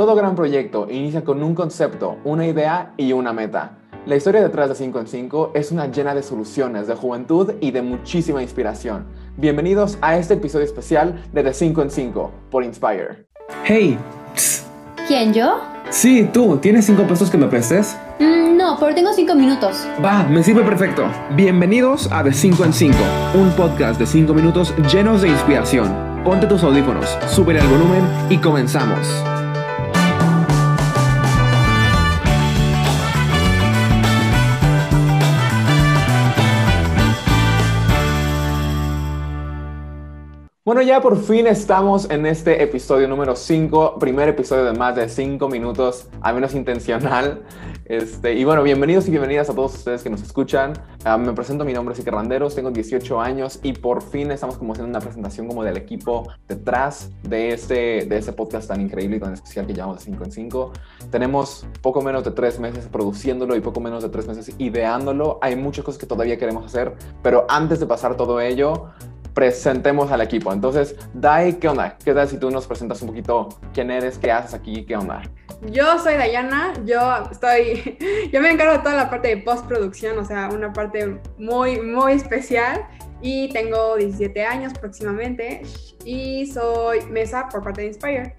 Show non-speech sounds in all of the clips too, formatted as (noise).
Todo gran proyecto inicia con un concepto, una idea y una meta. La historia detrás de 5 en 5 es una llena de soluciones, de juventud y de muchísima inspiración. Bienvenidos a este episodio especial de The 5 en 5 por Inspire. Hey, ¿Quién, yo? sí, tú, ¿tienes cinco pesos que me prestes? Mm, no, pero tengo cinco minutos. Va, me sirve perfecto. Bienvenidos a De 5 en 5, un podcast de 5 minutos llenos de inspiración. Ponte tus audífonos, sube el volumen y comenzamos. Bueno, ya por fin estamos en este episodio número 5, primer episodio de más de 5 minutos, al menos intencional. Este, y bueno, bienvenidos y bienvenidas a todos ustedes que nos escuchan. Ah, me presento, mi nombre es Iker Randeros, tengo 18 años y por fin estamos como haciendo una presentación como del equipo detrás de este, de este podcast tan increíble y tan especial que llamamos de 5 en 5. Tenemos poco menos de 3 meses produciéndolo y poco menos de 3 meses ideándolo. Hay muchas cosas que todavía queremos hacer, pero antes de pasar todo ello, presentemos al equipo. Entonces, Dai, ¿qué onda? ¿Qué tal si tú nos presentas un poquito quién eres, qué haces aquí, qué onda? Yo soy Dayana, yo estoy, (laughs) yo me encargo de toda la parte de postproducción, o sea, una parte muy, muy especial y tengo 17 años próximamente y soy mesa por parte de Inspire.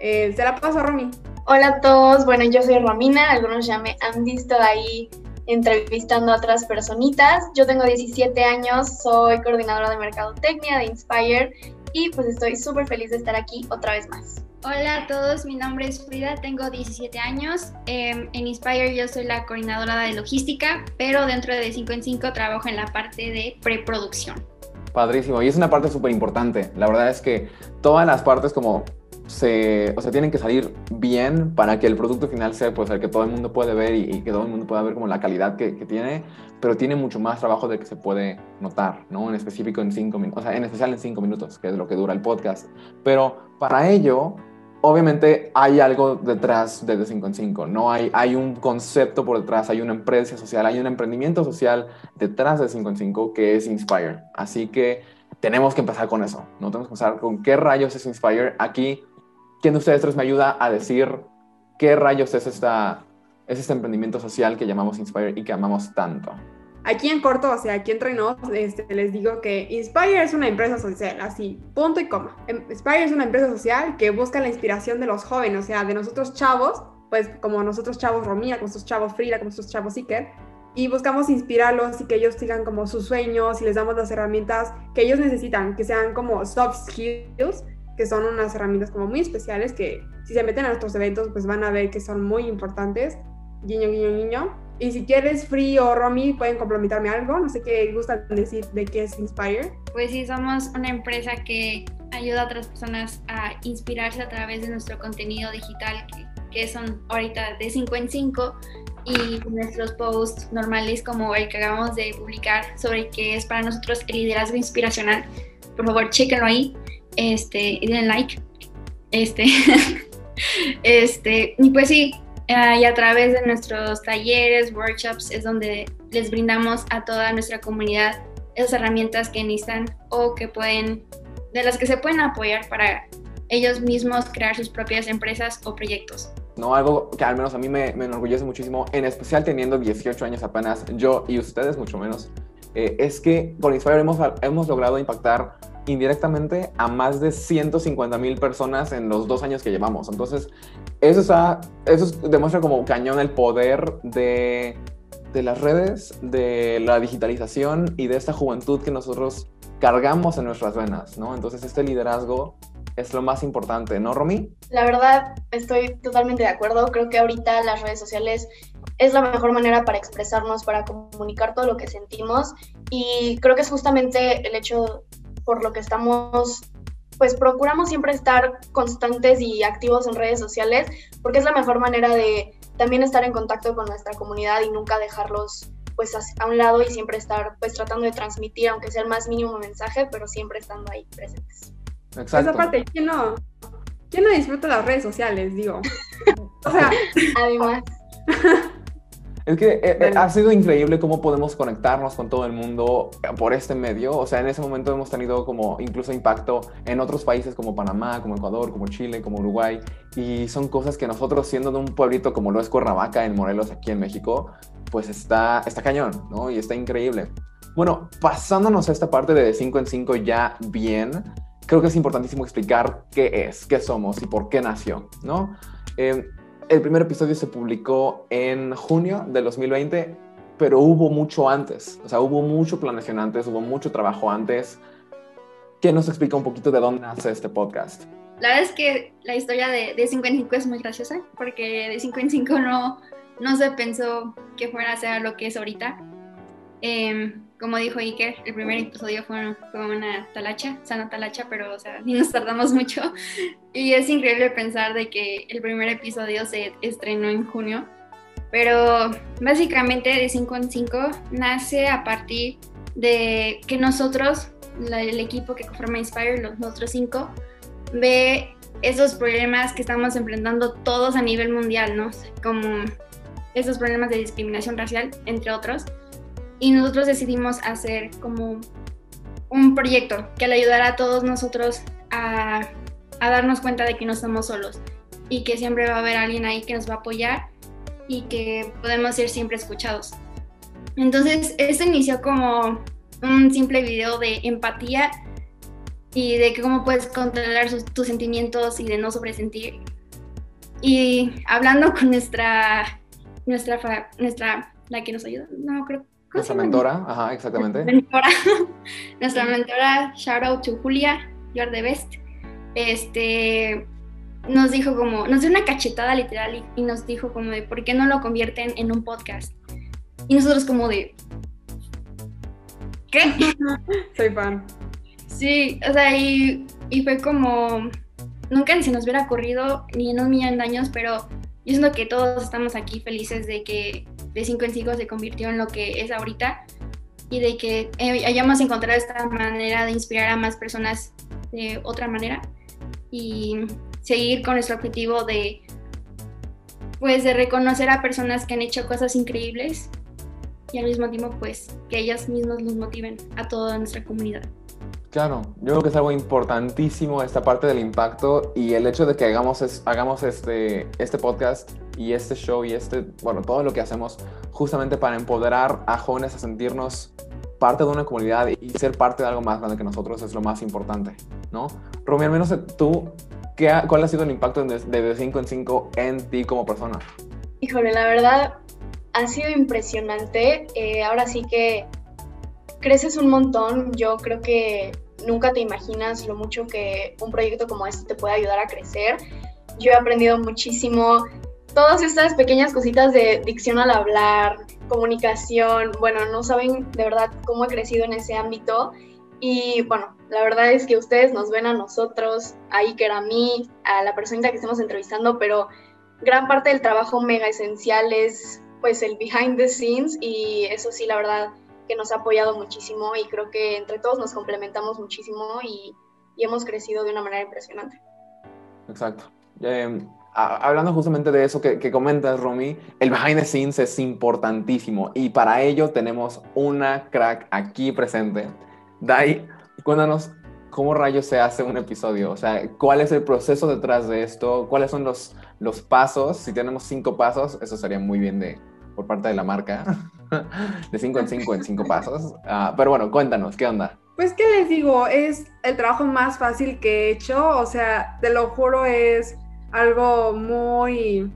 Eh, se la paso a Romy. Hola a todos, bueno, yo soy Romina, algunos ya me han visto ahí entrevistando a otras personitas. Yo tengo 17 años, soy coordinadora de mercadotecnia de Inspire y pues estoy súper feliz de estar aquí otra vez más. Hola a todos, mi nombre es Frida, tengo 17 años. Eh, en Inspire yo soy la coordinadora de logística, pero dentro de 5 en 5 trabajo en la parte de preproducción. Padrísimo, y es una parte súper importante. La verdad es que todas las partes como se, o sea, tienen que salir bien para que el producto final sea pues, el que todo el mundo puede ver y, que todo el mundo pueda ver como la calidad que, tiene, pero tiene mucho más trabajo del que se puede notar, ¿no? En específico en cinco minutos, o sea, en especial en cinco minutos, que es lo que dura el podcast. Pero para ello, obviamente hay algo detrás de, de 5 en 5, ¿no? Hay, hay un concepto por detrás, hay una empresa social, hay un emprendimiento social detrás de 5 en 5 que es Inspire. Así que tenemos que empezar con eso, ¿no? Tenemos que empezar con qué rayos es Inspire. Aquí ¿Quién de ustedes tres me ayuda a decir qué rayos es, esta, es este emprendimiento social que llamamos Inspire y que amamos tanto? Aquí en corto, o sea, aquí entre nos, este, les digo que Inspire es una empresa social, así, punto y coma. Em, Inspire es una empresa social que busca la inspiración de los jóvenes, o sea, de nosotros chavos, pues como nosotros chavos Romina, como nosotros chavos Frida, como nosotros chavos Iker, y buscamos inspirarlos y que ellos sigan como sus sueños y les damos las herramientas que ellos necesitan, que sean como soft skills que son unas herramientas como muy especiales que si se meten a nuestros eventos pues van a ver que son muy importantes. Guiño, guiño, guiño. Y si quieres, Free o Romy, pueden complementarme algo. No sé qué gustan decir de qué es Inspire. Pues sí, somos una empresa que ayuda a otras personas a inspirarse a través de nuestro contenido digital, que, que son ahorita de 5 en 5, y nuestros posts normales como el que acabamos de publicar sobre qué es para nosotros el liderazgo inspiracional. Por favor, chéquenlo ahí este, den like, este, (laughs) este, y pues sí, uh, y a través de nuestros talleres, workshops, es donde les brindamos a toda nuestra comunidad esas herramientas que necesitan o que pueden, de las que se pueden apoyar para ellos mismos crear sus propias empresas o proyectos. No, algo que al menos a mí me, me enorgullece muchísimo, en especial teniendo 18 años apenas, yo y ustedes mucho menos, eh, es que con Inspire hemos, hemos logrado impactar indirectamente a más de 150 mil personas en los dos años que llevamos. Entonces, eso, está, eso demuestra como cañón el poder de, de las redes, de la digitalización y de esta juventud que nosotros cargamos en nuestras venas, ¿no? Entonces, este liderazgo es lo más importante, ¿no, Romy? La verdad, estoy totalmente de acuerdo. Creo que ahorita las redes sociales es la mejor manera para expresarnos, para comunicar todo lo que sentimos. Y creo que es justamente el hecho por lo que estamos, pues procuramos siempre estar constantes y activos en redes sociales, porque es la mejor manera de también estar en contacto con nuestra comunidad y nunca dejarlos pues a un lado y siempre estar pues tratando de transmitir, aunque sea el más mínimo mensaje, pero siempre estando ahí presentes. Exacto. Esa parte, ¿quién no, ¿quién no disfruta las redes sociales? Digo. (laughs) o sea, además. (laughs) Es que eh, eh, ha sido increíble cómo podemos conectarnos con todo el mundo por este medio. O sea, en ese momento hemos tenido como incluso impacto en otros países como Panamá, como Ecuador, como Chile, como Uruguay. Y son cosas que nosotros, siendo de un pueblito como lo es Cuernavaca, en Morelos, aquí en México, pues está, está cañón, ¿no? Y está increíble. Bueno, pasándonos a esta parte de 5 en 5 ya bien, creo que es importantísimo explicar qué es, qué somos y por qué nació, ¿no? Eh, el primer episodio se publicó en junio del 2020, pero hubo mucho antes, o sea, hubo mucho planeación antes, hubo mucho trabajo antes. ¿Qué nos explica un poquito de dónde nace este podcast? La verdad es que la historia de, de 5 en 5 es muy graciosa, porque de 5 en 5 no, no se pensó que fuera a ser lo que es ahorita. Eh, como dijo Iker, el primer episodio fue, fue, una talacha, sana talacha, pero o sea, ni nos tardamos mucho. (laughs) Y es increíble pensar de que el primer episodio se estrenó en junio. Pero básicamente de 5 en 5 nace a partir de que nosotros, el equipo que conforma Inspire, los otros cinco, ve esos problemas que estamos enfrentando todos a nivel mundial, ¿no? Como esos problemas de discriminación racial, entre otros y nosotros decidimos hacer como un proyecto que le ayudara a todos nosotros a, darnos cuenta de que no estamos solos y que siempre va a haber alguien ahí que nos va a apoyar y que podemos ser siempre escuchados. Entonces, esto inició como un simple video de empatía y de cómo puedes controlar tus sentimientos y de no sobresentir. Y hablando con nuestra, nuestra, nuestra, la que nos ayuda, no creo nuestra mentora, ajá, exactamente. Mentora. (laughs) Nuestra mentora, shout out to Julia, you're the best. Este, nos dijo como, nos dio una cachetada literal y, y, nos dijo como de, ¿por qué no lo convierten en un podcast? Y nosotros como de, ¿qué? (laughs) Soy fan. Sí, o sea, y, y fue como, nunca ni se nos hubiera ocurrido ni en un millón de años, pero yo siento que todos estamos aquí felices de que de 5 en 5 se convirtió en lo que es ahorita y de que eh, hayamos encontrado esta manera de inspirar a más personas de otra manera y seguir con nuestro objetivo de pues de reconocer a personas que han hecho cosas increíbles y al mismo tiempo pues que ellas mismas nos motiven a toda nuestra comunidad. Claro, yo creo que es algo importantísimo esta parte del impacto y el hecho de que hagamos, es, hagamos este, este podcast y este show y este, bueno, todo lo que hacemos justamente para empoderar a jóvenes a sentirnos parte de una comunidad y ser parte de algo más grande que nosotros es lo más importante, ¿no? Romy, al menos tú, ¿qué ha, ¿cuál ha sido el impacto de, de 5 en 5 en ti como persona? Híjole, la verdad ha sido impresionante. Eh, ahora sí que creces un montón. Yo creo que nunca te imaginas lo mucho que un proyecto como este te puede ayudar a crecer. Yo he aprendido muchísimo todas estas pequeñas cositas de dicción al hablar, comunicación, bueno, no saben de verdad cómo he crecido en ese ámbito. Y bueno, la verdad es que ustedes nos ven a nosotros, a Iker, a mí, a la persona que estamos entrevistando, pero gran parte del trabajo mega esencial es pues el behind the scenes y eso sí, la verdad, que nos ha apoyado muchísimo y creo que entre todos nos complementamos muchísimo y, y hemos crecido de una manera impresionante. Exacto. Eh, hablando justamente de eso que, que, comentas, Romy, el behind the scenes es importantísimo y para ello tenemos una crack aquí presente. Dai, cuéntanos cómo rayos se hace un episodio, o sea, cuál es el proceso detrás de esto, cuáles son los, los pasos, si tenemos cinco pasos, eso sería muy bien de, por parte de la marca, (laughs) (laughs) de 5 en 5 en 5 pasos. Uh, pero bueno, cuéntanos, ¿qué onda? Pues, ¿qué les digo? Es el trabajo más fácil que he hecho, o sea, te lo juro, es algo muy...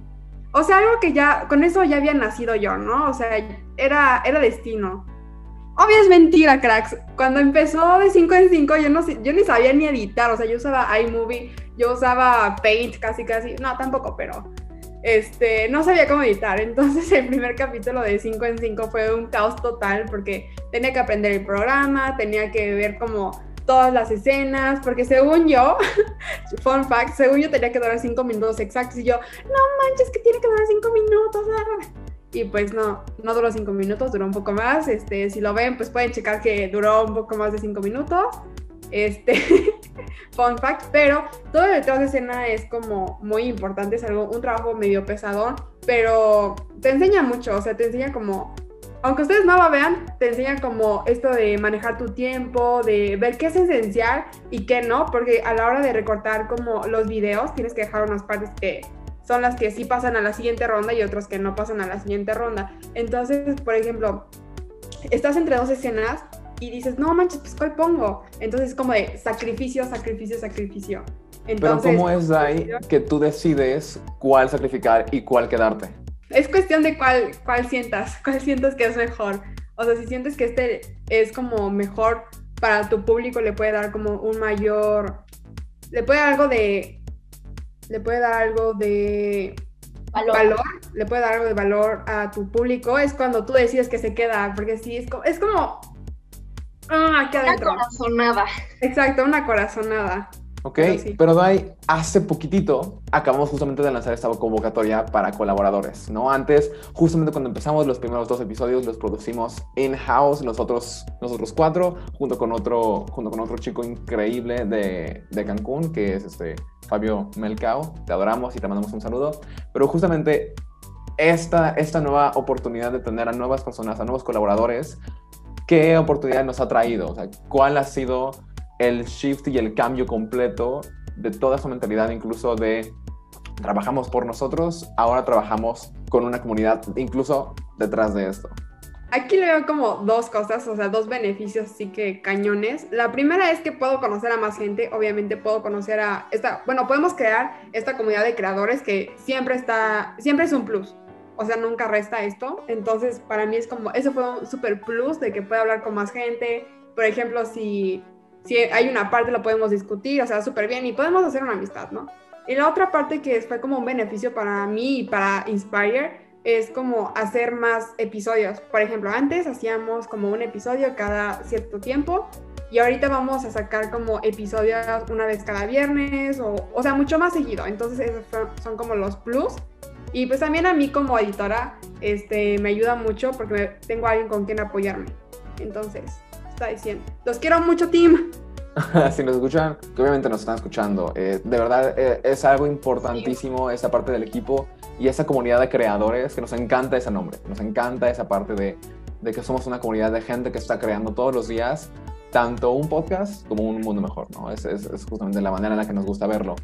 O sea, algo que ya, con eso ya había nacido yo, ¿no? O sea, era, era destino. Obvio es mentira, cracks. Cuando empezó de 5 en 5, yo, no, yo ni sabía ni editar. O sea, yo usaba iMovie, yo usaba Paint casi, casi. No, tampoco, pero este, no sabía cómo editar. Entonces (laughs) el primer capítulo de 5 en 5 fue un caos total porque tenía que aprender el programa, tenía que ver como todas las escenas, porque según yo, (laughs) fun fact, según yo tenía que durar 5 minutos exactos y yo, no manches que tiene que durar 5 minutos. Y pues no, no duró 5 minutos, duró un poco más. Este, si lo ven, pues pueden checar que duró un poco más de 5 minutos. Este, (laughs) fun fact, pero todo el detrás de escena es como muy importante, es algo, un trabajo medio pesadón, pero te enseña mucho, o sea, te enseña como, aunque ustedes no lo vean, te enseña como esto de manejar tu tiempo, de ver qué es esencial y qué no, porque a la hora de recortar como los videos tienes que dejar unas partes que son las que sí pasan a la siguiente ronda y otras que no pasan a la siguiente ronda. Entonces, por ejemplo, estás entre dos escenas y dices, no manches, pues ¿cuál pongo? Entonces es como de sacrificio, sacrificio, sacrificio. Pero ¿cómo es ahí que tú decides cuál sacrificar y cuál quedarte? Es cuestión de cuál, cuál sientas, cuál sientas que es mejor. O sea, si sientes que este es como mejor para tu público, le puede dar como un mayor, le puede dar algo de, le puede dar algo de valor. le puede dar algo de valor a tu público, es cuando tú decides que se queda, porque sí, es como, es como Ah, aquí adentro. Una corazonada. Exacto, una corazonada. Ok, pero, Dai, hace poquitito acabamos justamente de lanzar esta convocatoria para colaboradores, ¿no? Antes, justamente cuando empezamos los primeros dos episodios, los producimos in-house, nosotros, nosotros cuatro, junto con otro, junto con otro chico increíble de, de Cancún, que es este Fabio Melcao. Te adoramos y te mandamos un saludo. Pero justamente esta, esta nueva oportunidad de tener a nuevas personas, a nuevos colaboradores, ¿qué oportunidad nos ha traído? O sea, ¿cuál ha sido el shift y el cambio completo de toda su mentalidad, incluso de trabajamos por nosotros, ahora trabajamos con una comunidad, incluso detrás de esto? Aquí le veo como dos cosas, o sea, dos beneficios así que cañones. La primera es que puedo conocer a más gente, obviamente puedo conocer a esta, bueno, podemos crear esta comunidad de creadores que siempre está, siempre es un plus o sea, nunca resta esto. Entonces, para mí es como, eso fue un super plus de que pueda hablar con más gente. Por ejemplo, si, si hay una parte, lo podemos discutir, o sea, súper bien y podemos hacer una amistad, ¿no? Y la otra parte que fue como un beneficio para mí y para Inspire es como hacer más episodios. Por ejemplo, antes hacíamos como un episodio cada cierto tiempo y ahorita vamos a sacar como episodios una vez cada viernes o, o sea, mucho más seguido. Entonces, esos son como los plus y pues también a mí como editora este, me ayuda mucho porque tengo a alguien con quien apoyarme. Entonces, está diciendo, los quiero mucho, team. (laughs) si nos escuchan, que obviamente nos están escuchando, eh, de verdad eh, es algo importantísimo esa parte del equipo y esa comunidad de creadores que nos encanta ese nombre, nos encanta esa parte de, de que somos una comunidad de gente que está creando todos los días tanto un podcast como un mundo mejor, ¿no? Es, es, es justamente la manera en la que nos gusta verlo.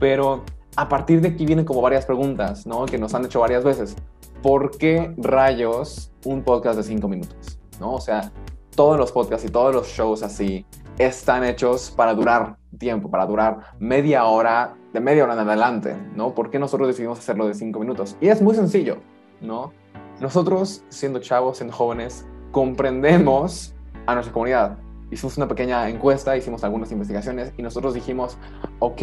Pero a partir de aquí vienen como varias preguntas, ¿no? Que nos han hecho varias veces. ¿Por qué rayos un podcast de cinco minutos? ¿No? O sea, todos los podcasts y todos los shows así están hechos para durar tiempo, para durar media hora, de media hora en adelante, ¿no? ¿Por qué nosotros decidimos hacerlo de cinco minutos? Y es muy sencillo, ¿no? Nosotros, siendo chavos, siendo jóvenes, comprendemos a nuestra comunidad. Hicimos una pequeña encuesta, hicimos algunas investigaciones y nosotros dijimos, ok,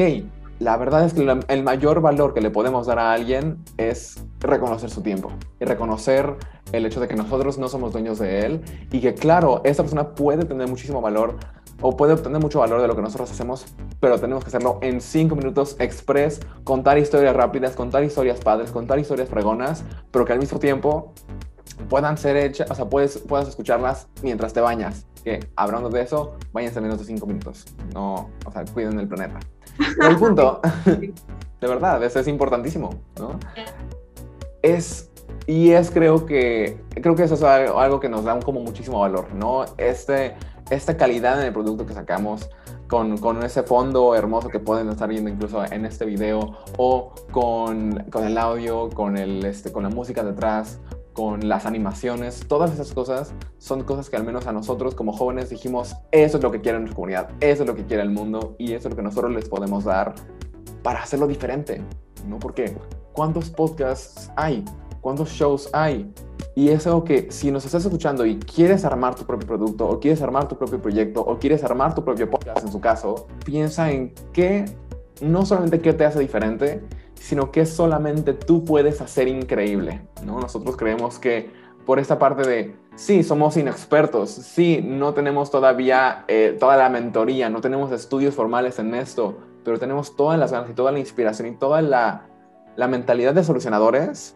la verdad es que el mayor valor que le podemos dar a alguien es reconocer su tiempo y reconocer el hecho de que nosotros no somos dueños de él y que claro, esta persona puede tener muchísimo valor o puede obtener mucho valor de lo que nosotros hacemos, pero tenemos que hacerlo en cinco minutos express, contar historias rápidas, contar historias padres, contar historias fregonas, pero que al mismo tiempo puedan ser hechas, o sea, puedes, puedas escucharlas mientras te bañas. Que hablando de eso, váyanse menos de cinco minutos. No, o sea, cuiden el planeta (laughs) el punto, (laughs) de verdad, eso es importantísimo, ¿no? Es, y es creo que, creo que eso es algo, que nos da como muchísimo valor, ¿no? Este, esta calidad en el producto que sacamos, con, con, ese fondo hermoso que pueden estar viendo incluso en este video, o con, con el audio, con, el, este, con la música detrás, con las animaciones, todas esas cosas son cosas que al menos a nosotros como jóvenes dijimos, eso es lo que quiere nuestra comunidad, eso es lo que quiere el mundo y eso es lo que nosotros les podemos dar para hacerlo diferente, ¿no? Porque ¿cuántos podcasts hay? ¿Cuántos shows hay? Y es algo que si nos estás escuchando y quieres armar tu propio producto o quieres armar tu propio proyecto o quieres armar tu propio podcast en su caso, piensa en qué, no solamente qué te hace diferente, sino que solamente tú puedes hacer increíble, ¿no? Nosotros creemos que por esta parte de, sí, somos inexpertos, sí, no tenemos todavía eh, toda la mentoría, no tenemos estudios formales en esto, pero tenemos todas las ganas y toda la inspiración y toda la, la mentalidad de solucionadores,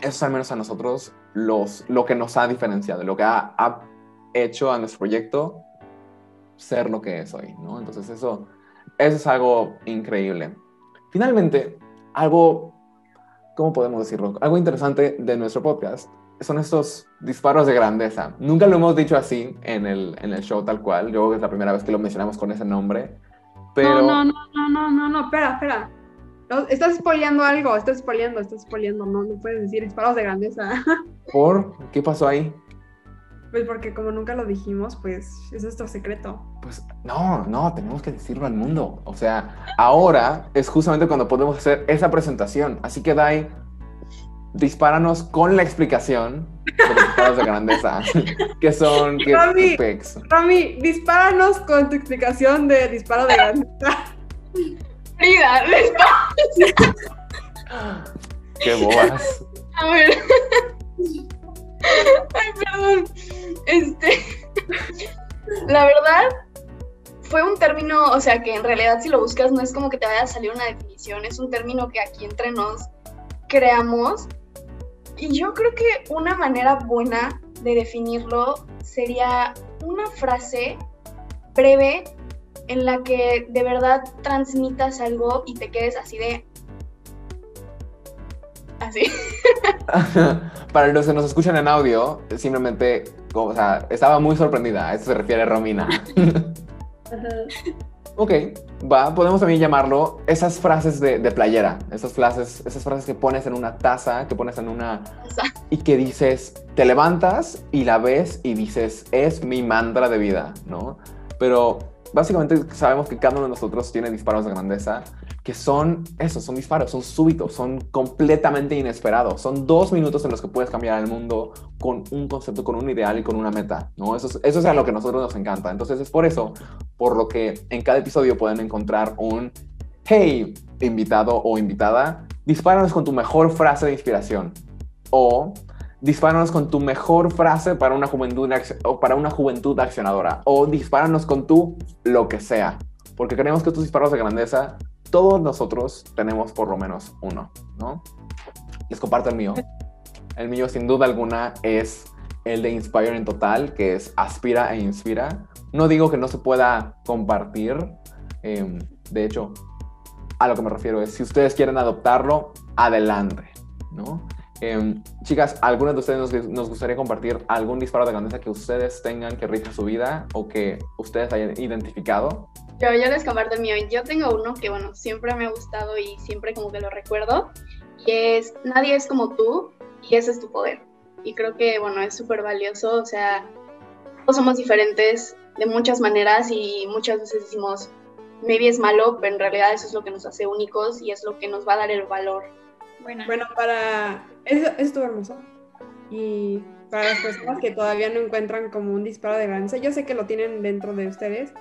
eso es al menos a nosotros los, lo que nos ha diferenciado, lo que ha, ha hecho a nuestro proyecto ser lo que es hoy, ¿no? Entonces eso eso es algo increíble. Finalmente, algo, ¿cómo podemos decirlo? Algo interesante de nuestro podcast son estos disparos de grandeza. Nunca lo hemos dicho así en el, en el show tal cual. Yo creo que es la primera vez que lo mencionamos con ese nombre. Pero... No, no, no, no, no, no, espera, espera. No, estás spoileando algo, estás spoileando, estás spoileando. No, no puedes decir disparos de grandeza. (laughs) ¿Por? ¿Qué pasó ahí? Pues porque como nunca lo dijimos, pues es nuestro secreto. Pues no, no, tenemos que decirlo al mundo. O sea, ahora es justamente cuando podemos hacer esa presentación. Así que Dai, dispáranos con la explicación de los disparos de grandeza. (laughs) ¿Qué son? ¿Qué Rami? Rami, dispáranos con tu explicación de disparo de grandeza. Frida, ¡Qué bobas! a ver. Ay, perdón. Este. (laughs) La verdad, fue un término, o sea, que en realidad si lo buscas no es como que te vaya a salir una definición, es un término que aquí entre nos creamos. Y yo creo que una manera buena de definirlo sería una frase breve en la que de verdad transmitas algo y te quedes así de... Así. (laughs) (laughs) Para los que nos escuchan en audio, simplemente, o sea, estaba muy sorprendida. A eso se refiere Romina. (laughs) Ok, va, podemos también llamarlo esas frases de, de playera, esas frases, esas frases que pones en una taza, que pones en una... y que dices, te levantas y la ves y dices, es mi mantra de vida, ¿no? Pero básicamente sabemos que cada uno de nosotros tiene disparos de grandeza, que son esos, son disparos, son súbitos, son completamente inesperados, son dos minutos en los que puedes cambiar el mundo con un concepto, con un ideal y con una meta, ¿no? Eso es, eso es a lo que a nosotros nos encanta. Entonces es por eso, por lo que en cada episodio pueden encontrar un, hey, invitado o invitada, dispáranos con tu mejor frase de inspiración o dispáranos con tu mejor frase para una juventud o para una juventud accionadora o dispáranos con tu lo que sea, porque creemos que estos disparos de grandeza todos nosotros tenemos por lo menos uno, ¿no? Les comparto el mío. (laughs) El mío sin duda alguna es el de Inspire en total, que es aspira e inspira. No digo que no se pueda compartir, eh, de hecho, a lo que me refiero es, si ustedes quieren adoptarlo, adelante, ¿no? Eh, chicas, ¿alguna de ustedes nos, nos, gustaría compartir algún disparo de grandeza que ustedes tengan que rija su vida o que ustedes hayan identificado? Yo, yo les comparto el mío. Yo tengo uno que, bueno, siempre me ha gustado y siempre como que lo recuerdo. Y es, nadie es como tú y ese es tu poder. Y creo que, bueno, es súper valioso. O sea, todos somos diferentes de muchas maneras y muchas veces decimos, maybe es malo, pero en realidad eso es lo que nos hace únicos y es lo que nos va a dar el valor. Bueno, Bueno, para... Eso, estuvo hermoso. Y para las personas que todavía no encuentran como un disparo de grandeza, yo sé que lo tienen dentro de ustedes,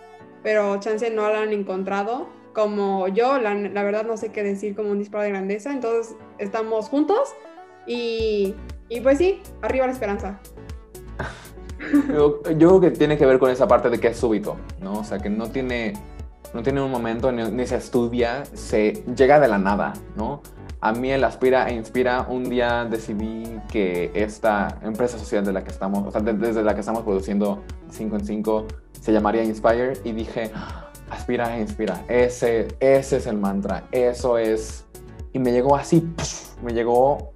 pero chance no lo han encontrado. Como yo, la, verdad no sé qué decir como un disparo de grandeza, entonces estamos juntos y, y pues sí, arriba la esperanza. Yo, (laughs) yo, creo que tiene que ver con esa parte de que es súbito, ¿no? O sea, que no tiene, no tiene un momento ni, ni se estudia, se llega de la nada, ¿no? A mí el Aspira e Inspira, un día decidí que esta empresa social de la que estamos, o sea, de, desde la que estamos produciendo 5 en 5, se llamaría Inspire y dije, Aspira e Inspira, ese, ese es el mantra, eso es... Y me llegó así, me llegó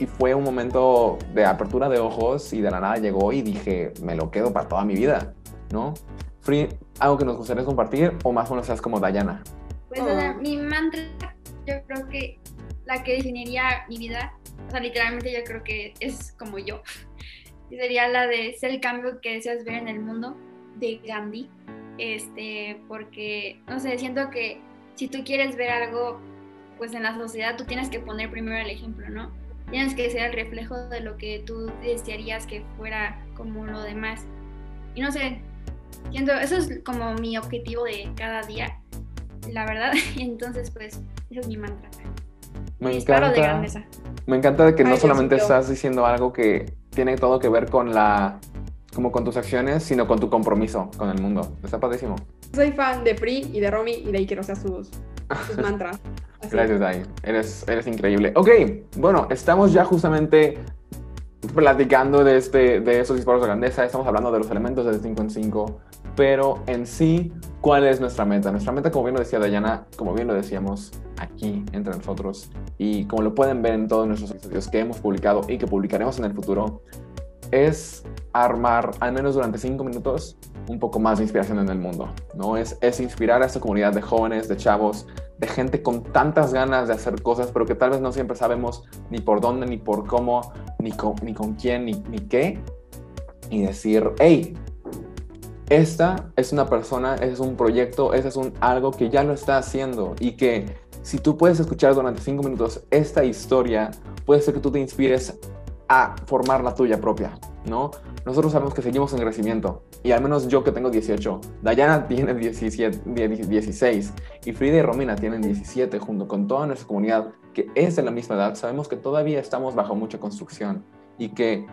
y fue un momento de apertura de ojos y de la nada llegó y dije, me lo quedo para toda mi vida, ¿no? Free, ¿algo que nos gustaría compartir o más o menos seas como Dayana? Pues o sea, mi mantra, yo creo que la que definiría mi vida, o sea, literalmente yo creo que es como yo. (laughs) Y sería la de ser el cambio que deseas ver en el mundo de Gandhi. Este, porque, no sé, siento que si tú quieres ver algo, pues en la sociedad tú tienes que poner primero el ejemplo, ¿no? tienes que ser el reflejo de lo que tú desearías que fuera como lo demás. Y no sé, siento, eso es como mi objetivo de cada día, la verdad. (laughs) Entonces, pues, ese es mi mantra. Me mi disparo encanta, de grandeza. Me encanta de que Ay, no solamente Diosito. estás diciendo algo que tiene todo que ver con la como con tus acciones, sino con tu compromiso con el mundo. Está padrísimo. Soy fan de Pri y de Romy y de ahí quiero ser sus, sus (laughs) mantras. Así. Gracias, Dai. Eres, eres increíble. Ok, bueno, estamos ya justamente platicando de, este, de esos disparos de grandeza. Estamos hablando de los elementos del 5 en 5. Pero en sí, ¿cuál es nuestra meta? Nuestra meta, como bien lo decía Dayana, como bien lo decíamos aquí entre nosotros, y como lo pueden ver en todos nuestros episodios que hemos publicado y que publicaremos en el futuro, es armar, al menos durante cinco minutos, un poco más de inspiración en el mundo, ¿no? Es, es inspirar a esta comunidad de jóvenes, de chavos, de gente con tantas ganas de hacer cosas, pero que tal vez no siempre sabemos ni por dónde, ni por cómo, ni con, ni con quién, ni, ni qué, y decir, hey, esta es una persona, es un proyecto, es un algo que ya lo está haciendo y que si tú puedes escuchar durante cinco minutos esta historia, puede ser que tú te inspires a formar la tuya propia, ¿no? Nosotros sabemos que seguimos en crecimiento y al menos yo que tengo 18, Dayana tiene 17, 16 y Frida y Romina tienen 17 junto con toda nuestra comunidad que es de la misma edad, sabemos que todavía estamos bajo mucha construcción y que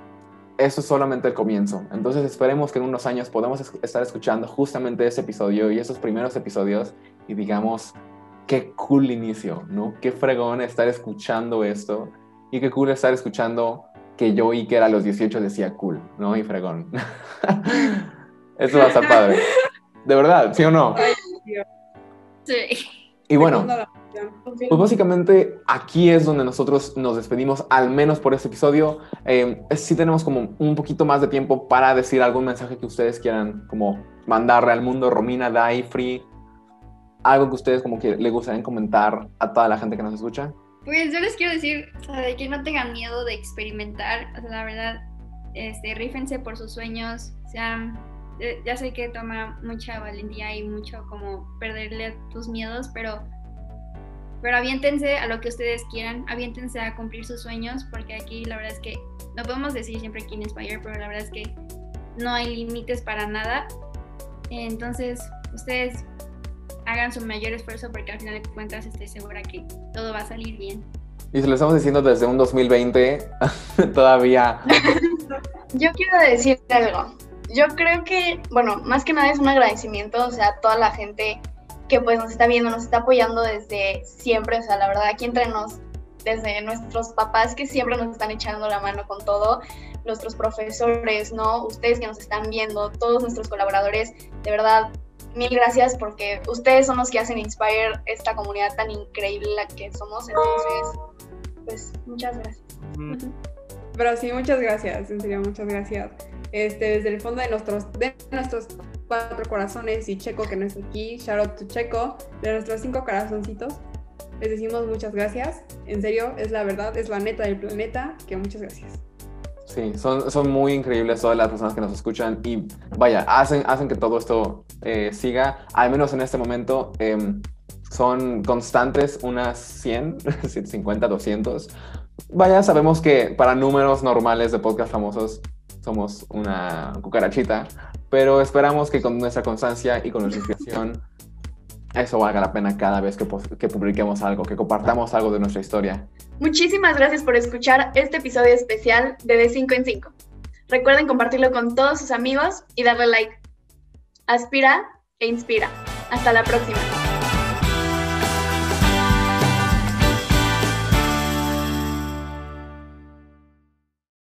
eso es solamente el comienzo. Entonces esperemos que en unos años podamos estar escuchando justamente ese episodio y esos primeros episodios y digamos, qué cool inicio, ¿no? Qué fregón estar escuchando esto y qué cool estar escuchando que yo y que era a los 18 decía cool, ¿no? Y fregón. (laughs) Eso va a estar padre. De verdad, ¿sí o no? Sí. Y bueno, pues básicamente aquí es donde nosotros nos despedimos, al menos por este episodio. Eh, sí tenemos como un poquito más de tiempo para decir algún mensaje que ustedes quieran como mandarle al mundo. Romina, Dai, Free, algo que ustedes como que le gustaría comentar a toda la gente que nos escucha. Pues yo les quiero decir, o sea, de que no tengan miedo de experimentar, o sea, la verdad, este, rífense por sus sueños, o sea, eh, ya sé que toma mucha valentía y mucho como perderle tus miedos, pero, pero aviéntense a lo que ustedes quieran, aviéntense a cumplir sus sueños, porque aquí la verdad es que no podemos decir siempre quién Inspire, pero la verdad es que no hay límites para nada. Entonces, ustedes hagan su mayor esfuerzo porque al final de cuentas estoy segura que todo va a salir bien. Y se lo estamos diciendo desde un 2020, (laughs) todavía. Yo quiero decir algo. Yo creo que, bueno, más que nada es un agradecimiento, o sea, a toda la gente que pues nos está viendo, nos está apoyando desde siempre, o sea, la verdad, aquí entre nos, desde nuestros papás que siempre nos están echando la mano con todo, nuestros profesores, ¿no? Ustedes que nos están viendo, todos nuestros colaboradores, de verdad, mil gracias porque ustedes son los que hacen Inspire esta comunidad tan increíble la que somos. Entonces, pues muchas gracias. Pero sí, muchas gracias, en serio, muchas gracias. Este, desde el fondo de nuestros, de nuestros cuatro corazones y Checo que no está aquí, shout out to Checo, de nuestros cinco corazoncitos, les decimos muchas gracias. En serio, es la verdad, es la neta del planeta, que muchas gracias. Sí, son, son muy increíbles todas las personas que nos escuchan y vaya, hacen, hacen que todo esto eh, siga, al menos en este momento. Em, son constantes unas 100, 150, 200. Vaya, sabemos que para números normales de podcast famosos somos una cucarachita, pero esperamos que con nuestra constancia y con nuestra inspiración eso valga la pena cada vez que, que, publiquemos algo, que compartamos algo de nuestra historia. Muchísimas gracias por escuchar este episodio especial de De 5 en 5. Recuerden compartirlo con todos sus amigos y darle like. Aspira e inspira. Hasta la próxima.